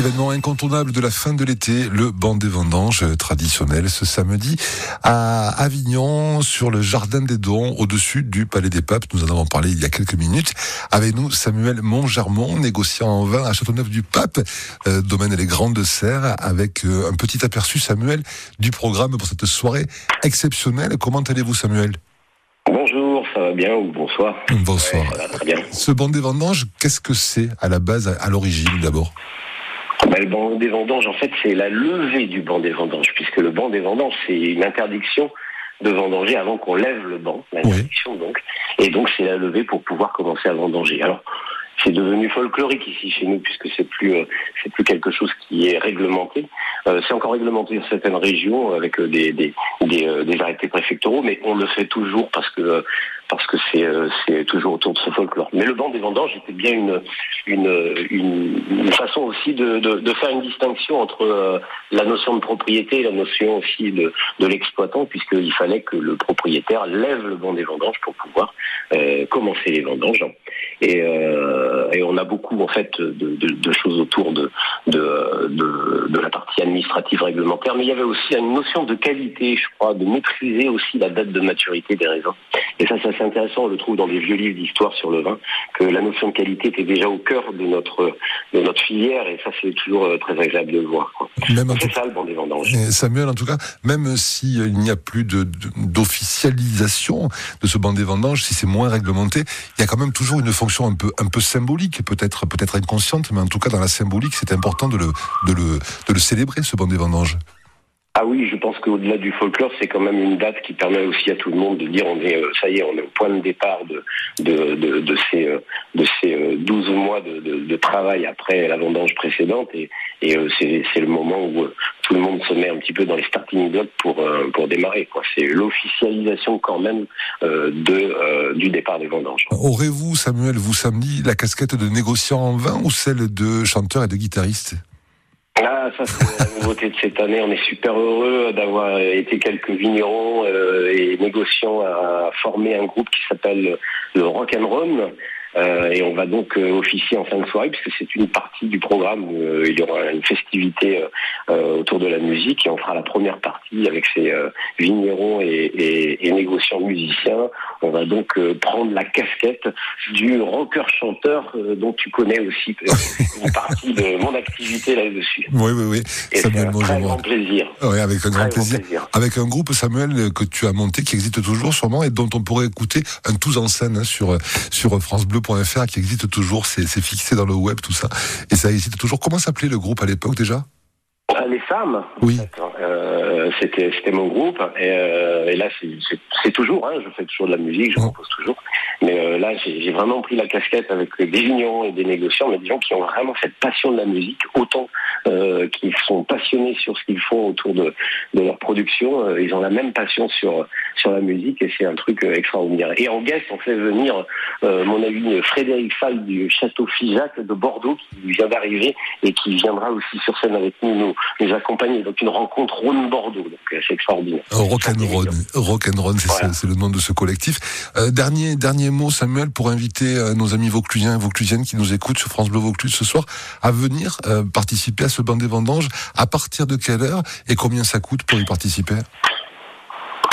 Événement incontournable de la fin de l'été, le banc des vendanges traditionnel ce samedi à Avignon sur le jardin des Dons au-dessus du Palais des Papes. Nous en avons parlé il y a quelques minutes. Avec nous Samuel Montgermont, négociant en vin à Châteauneuf du Pape, euh, domaine les Grandes Serres, avec euh, un petit aperçu Samuel du programme pour cette soirée exceptionnelle. Comment allez-vous Samuel? Bonjour, ça va bien ou bonsoir? Bonsoir. Ouais, ça va très bien. Ce banc des vendanges, qu'est-ce que c'est à la base, à l'origine d'abord? Bah, le banc des vendanges, en fait, c'est la levée du banc des vendanges, puisque le banc des vendanges, c'est une interdiction de vendanger avant qu'on lève le banc, l'interdiction donc. Et donc, c'est la levée pour pouvoir commencer à vendanger. Alors, c'est devenu folklorique ici chez nous puisque c'est plus euh, c'est plus quelque chose qui est réglementé. Euh, c'est encore réglementé dans certaines régions avec euh, euh, des arrêtés préfectoraux, mais on le fait toujours parce que parce que c'est toujours autour de ce folklore. Mais le banc des vendanges était bien une façon aussi de, faire une distinction entre la notion de propriété et la notion aussi de, l'exploitant, puisqu'il fallait que le propriétaire lève le banc des vendanges pour pouvoir commencer les vendanges. Et, on a beaucoup en fait de, choses autour de, la partie administrative réglementaire, mais il y avait aussi une notion de qualité, je crois, de maîtriser aussi la date de maturité des raisins. Et ça, c'est assez intéressant, on le trouve dans des vieux livres d'histoire sur le vin, que la notion de qualité était déjà au cœur de notre, de notre filière, et ça, c'est toujours euh, très agréable de le voir. C'est ça le banc des vendanges. Samuel, en tout cas, même s'il il n'y a plus d'officialisation de, de, ce banc des vendanges, si c'est moins réglementé, il y a quand même toujours une fonction un peu, un peu symbolique, peut-être peut-être inconsciente, mais en tout cas dans la symbolique, c'est important de le, de, le, de le célébrer, ce banc des vendanges. Ah oui, je pense qu'au-delà du folklore, c'est quand même une date qui permet aussi à tout le monde de dire on est, ça y est, on est au point de départ de, de, de, de ces, de ces 12 mois de, de, de, travail après la vendange précédente et, et c'est le moment où tout le monde se met un petit peu dans les starting blocks pour, pour démarrer. C'est l'officialisation quand même de, du départ des vendanges. Aurez-vous, Samuel, vous samedi, la casquette de négociant en vin ou celle de chanteur et de guitariste? Ah, ça c'est la nouveauté de cette année. On est super heureux d'avoir été quelques vignerons euh, et négociants à former un groupe qui s'appelle le Rock and Run. Euh, et on va donc euh, officier en fin de soirée puisque c'est une partie du programme où euh, il y aura une festivité autour de la musique et on fera la première partie avec ces vignerons et, et, et, négociants musiciens. On va donc prendre la casquette du rocker-chanteur dont tu connais aussi une partie de mon activité là-dessus. Oui, oui, oui. Et Samuel un très grand plaisir. Oui, avec un grand plaisir. grand plaisir. Avec un groupe, Samuel, que tu as monté, qui existe toujours sûrement et dont on pourrait écouter un tous en scène hein, sur, sur France Bleu qui existe toujours, c'est fixé dans le web tout ça, et ça existe toujours. Comment s'appelait le groupe à l'époque déjà? Les femmes? Oui. Euh, c'était c'était mon groupe et, euh, et là c'est toujours. Hein, je fais toujours de la musique, je Oh. compose toujours. Mais euh, là j'ai j'ai vraiment pris la casquette avec des vignerons et des négociants, mais des gens qui ont vraiment cette passion de la musique, autant euh, qui sont passionnés sur ce qu'ils font autour de, de leur production. Euh, ils ont la même passion sur sur la musique et c'est un truc euh, extraordinaire. Et en guest, on fait venir euh, mon ami Frédéric Fall du château Figeac de Bordeaux qui vient d'arriver et qui viendra aussi sur scène avec nous nous, nous accompagner. Donc une rencontre Rhône-Bordeaux, donc euh, c'est extraordinaire. Rock'n'Run, Rock'n'Run, c'est Voilà. le nom de ce collectif. Euh, dernier dernier mot, Samuel, pour inviter nos amis vauclusiens et vauclusiennes qui nous écoutent sur France Bleu Vaucluse ce soir à venir participer à ce banc des vendanges. À partir de quelle heure et combien ça coûte pour y participer?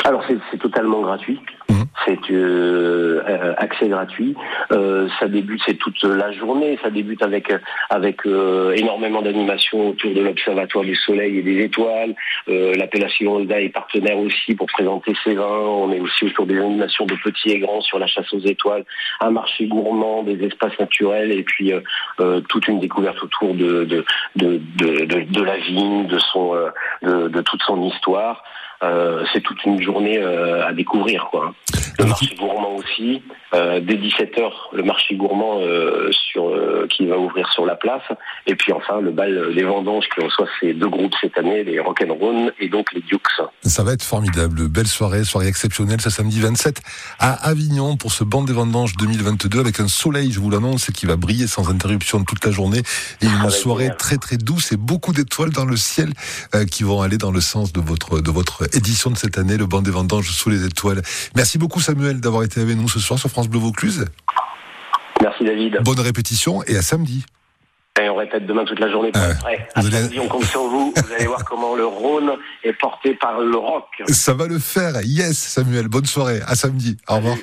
Alors c'est totalement gratuit. Mhm. C'est euh, euh, accès gratuit. Euh, ça débute, c'est toute la journée. Ça débute avec avec euh, énormément d'animations autour de l'Observatoire du Soleil et des Étoiles. Euh, L'appellation Holda est partenaire aussi pour présenter ses vins. On est aussi autour des animations de petits et grands sur la chasse aux étoiles, un marché gourmand, des espaces naturels et puis euh, toute une découverte autour de de de de, de, de la vigne, de son de, de toute son histoire. C'est toute une journée à découvrir quoi. Le marché gourmand aussi, euh, dès 17h le marché gourmand euh, sur euh, qui va ouvrir sur la place et puis enfin le bal des vendanges qui reçoit ces deux groupes cette année, les Rock'n'Roll et donc les Dukes. Ça va être formidable. Belle soirée, soirée exceptionnelle, ce samedi 27 à Avignon pour ce banc des vendanges 2022 avec un soleil, je vous l'annonce, qui va briller sans interruption toute la journée et une être soirée génial. très très douce et beaucoup d'étoiles dans le ciel euh, qui vont aller dans le sens de votre de votre édition de cette année, le banc des vendanges sous les étoiles. Merci beaucoup Samuel d'avoir été avec nous ce soir sur France Bleu Vaucluse. Merci David. Bonne répétition et à samedi. Et on répète demain toute la journée pour être prêt. À samedi, on compte sur vous. Vous allez voir comment le Rhône est porté par le rock. Ça va le faire. Yes, Samuel. Bonne soirée. À samedi. Au revoir.